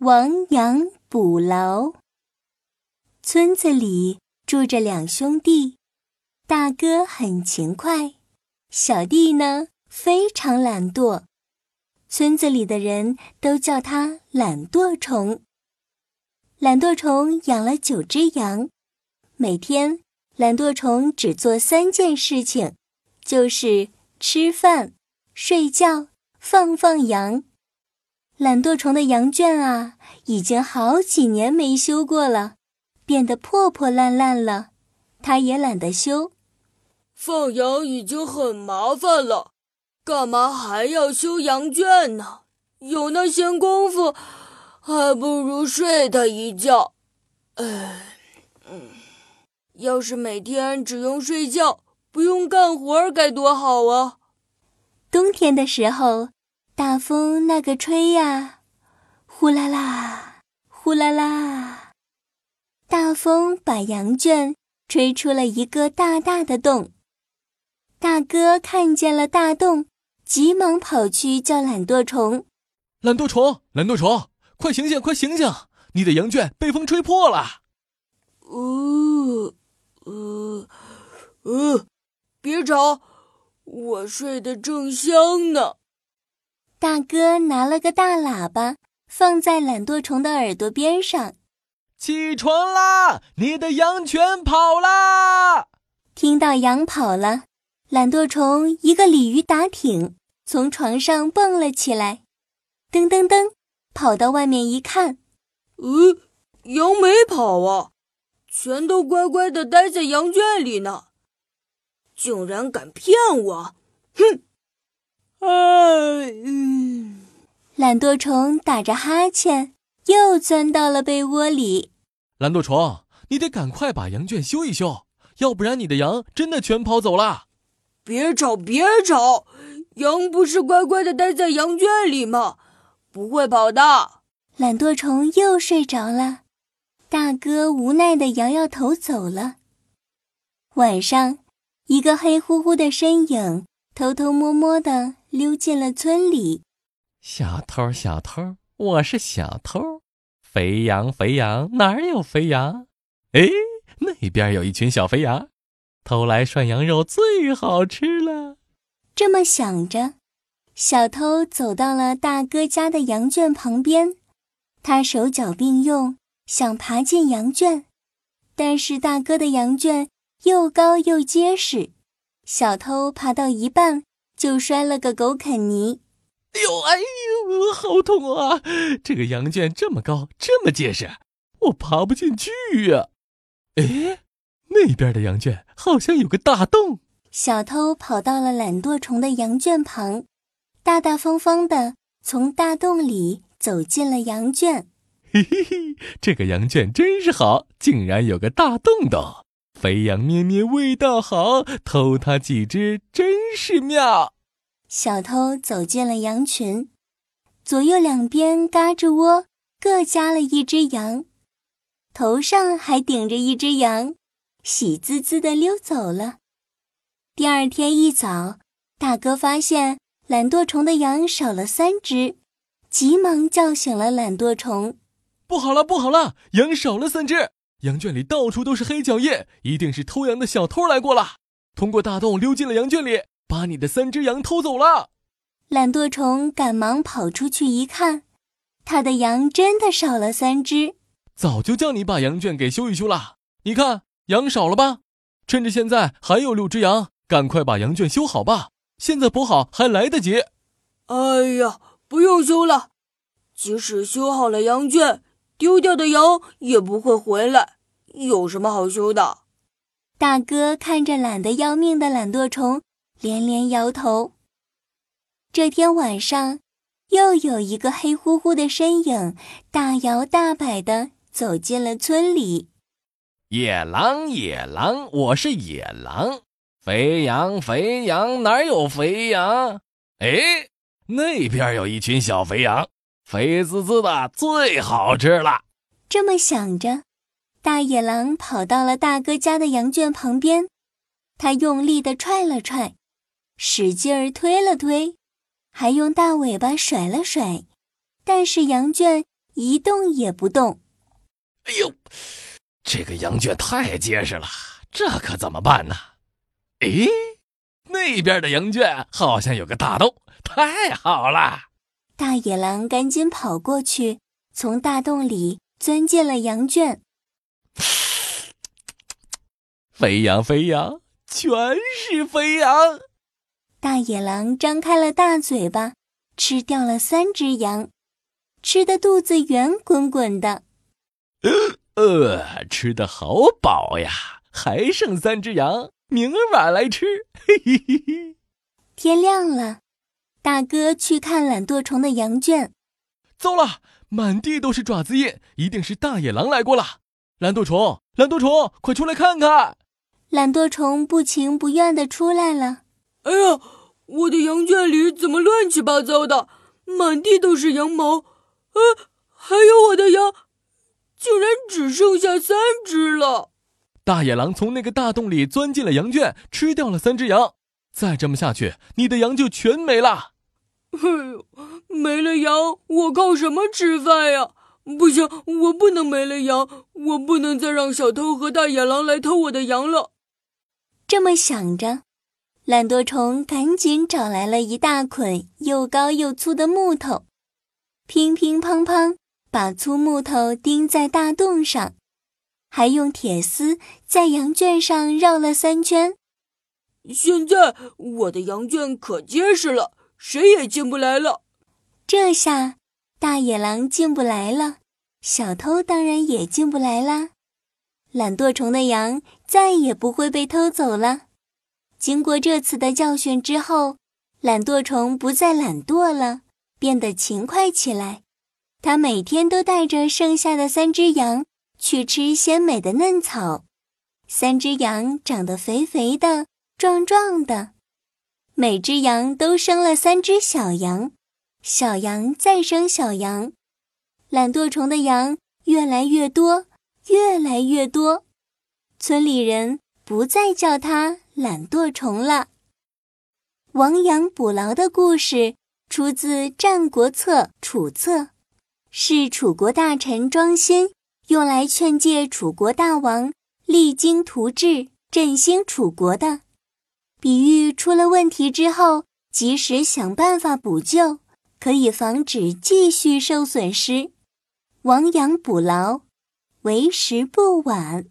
亡羊补牢。村子里住着两兄弟，大哥很勤快，小弟呢非常懒惰。村子里的人都叫他懒惰虫。懒惰虫养了九只羊，每天懒惰虫只做三件事情，就是吃饭、睡觉、放放羊。懒惰虫的羊圈啊，已经好几年没修过了，变得破破烂烂了。他也懒得修。放羊已经很麻烦了，干嘛还要修羊圈呢？有那闲工夫，还不如睡他一觉。唉，嗯，要是每天只用睡觉，不用干活，该多好啊！冬天的时候。大风那个吹呀，呼啦啦，呼啦啦。大风把羊圈吹出了一个大大的洞。大哥看见了大洞，急忙跑去叫懒惰虫：“懒惰虫，懒惰虫，快醒醒，快醒醒！你的羊圈被风吹破了。”“呃，呃，呃，别吵，我睡得正香呢。”大哥拿了个大喇叭，放在懒惰虫的耳朵边上：“起床啦！你的羊全跑啦！”听到羊跑了，懒惰虫一个鲤鱼打挺，从床上蹦了起来，噔噔噔，跑到外面一看，嗯，羊没跑啊，全都乖乖的待在羊圈里呢，竟然敢骗我！哼！哎，懒惰虫打着哈欠，又钻到了被窝里。懒惰虫，你得赶快把羊圈修一修，要不然你的羊真的全跑走了。别吵，别吵，羊不是乖乖的待在羊圈里吗？不会跑的。懒惰虫又睡着了，大哥无奈的摇摇头走了。晚上，一个黑乎乎的身影偷偷摸摸的。溜进了村里，小偷，小偷，我是小偷。肥羊，肥羊，哪儿有肥羊？哎，那边有一群小肥羊，偷来涮羊肉最好吃了。这么想着，小偷走到了大哥家的羊圈旁边，他手脚并用，想爬进羊圈，但是大哥的羊圈又高又结实，小偷爬到一半。就摔了个狗啃泥，哎呦哎呦，好痛啊！这个羊圈这么高，这么结实，我爬不进去呀。哎，那边的羊圈好像有个大洞。小偷跑到了懒惰虫的羊圈旁，大大方方的从大洞里走进了羊圈。嘿嘿嘿，这个羊圈真是好，竟然有个大洞洞。肥羊咩咩，味道好，偷它几只真是妙。小偷走进了羊群，左右两边嘎着窝，各加了一只羊，头上还顶着一只羊，喜滋滋的溜走了。第二天一早，大哥发现懒惰虫的羊少了三只，急忙叫醒了懒惰虫：“不好了，不好了，羊少了三只！”羊圈里到处都是黑脚印，一定是偷羊的小偷来过了，通过大洞溜进了羊圈里，把你的三只羊偷走了。懒惰虫赶忙跑出去一看，他的羊真的少了三只。早就叫你把羊圈给修一修了，你看羊少了吧？趁着现在还有六只羊，赶快把羊圈修好吧，现在补好还来得及。哎呀，不用修了，即使修好了羊圈。丢掉的羊也不会回来，有什么好修的？大哥看着懒得要命的懒惰虫，连连摇头。这天晚上，又有一个黑乎乎的身影，大摇大摆的走进了村里。野狼，野狼，我是野狼。肥羊，肥羊，哪有肥羊？哎，那边有一群小肥羊。肥滋滋的最好吃了。这么想着，大野狼跑到了大哥家的羊圈旁边，他用力地踹了踹，使劲儿推了推，还用大尾巴甩了甩，但是羊圈一动也不动。哎呦，这个羊圈太结实了，这可怎么办呢？诶，那边的羊圈好像有个大洞，太好了！大野狼赶紧跑过去，从大洞里钻进了羊圈。肥羊，肥羊，全是飞扬！大野狼张开了大嘴巴，吃掉了三只羊，吃的肚子圆滚滚的。呃，吃的好饱呀，还剩三只羊，明晚来吃。嘿嘿嘿嘿。天亮了，大哥去看懒惰虫的羊圈。糟了，满地都是爪子印，一定是大野狼来过了。懒惰虫，懒惰虫，快出来看看！懒惰虫不情不愿的出来了。哎呀，我的羊圈里怎么乱七八糟的？满地都是羊毛，啊，还有我的羊，竟然只剩下三只了！大野狼从那个大洞里钻进了羊圈，吃掉了三只羊。再这么下去，你的羊就全没了。哎呦，没了羊，我靠什么吃饭呀？不行，我不能没了羊，我不能再让小偷和大野狼来偷我的羊了。这么想着。懒惰虫赶紧找来了一大捆又高又粗的木头，乒乒乓乓把粗木头钉在大洞上，还用铁丝在羊圈上绕了三圈。现在我的羊圈可结实了，谁也进不来了。这下大野狼进不来了，小偷当然也进不来啦。懒惰虫的羊再也不会被偷走了。经过这次的教训之后，懒惰虫不再懒惰了，变得勤快起来。他每天都带着剩下的三只羊去吃鲜美的嫩草。三只羊长得肥肥的、壮壮的，每只羊都生了三只小羊，小羊再生小羊。懒惰虫的羊越来越多，越来越多。村里人不再叫它。懒惰虫了。亡羊补牢的故事出自《战国策·楚策》，是楚国大臣庄辛用来劝诫楚国大王励精图治、振兴楚国的，比喻出了问题之后，及时想办法补救，可以防止继续受损失。亡羊补牢，为时不晚。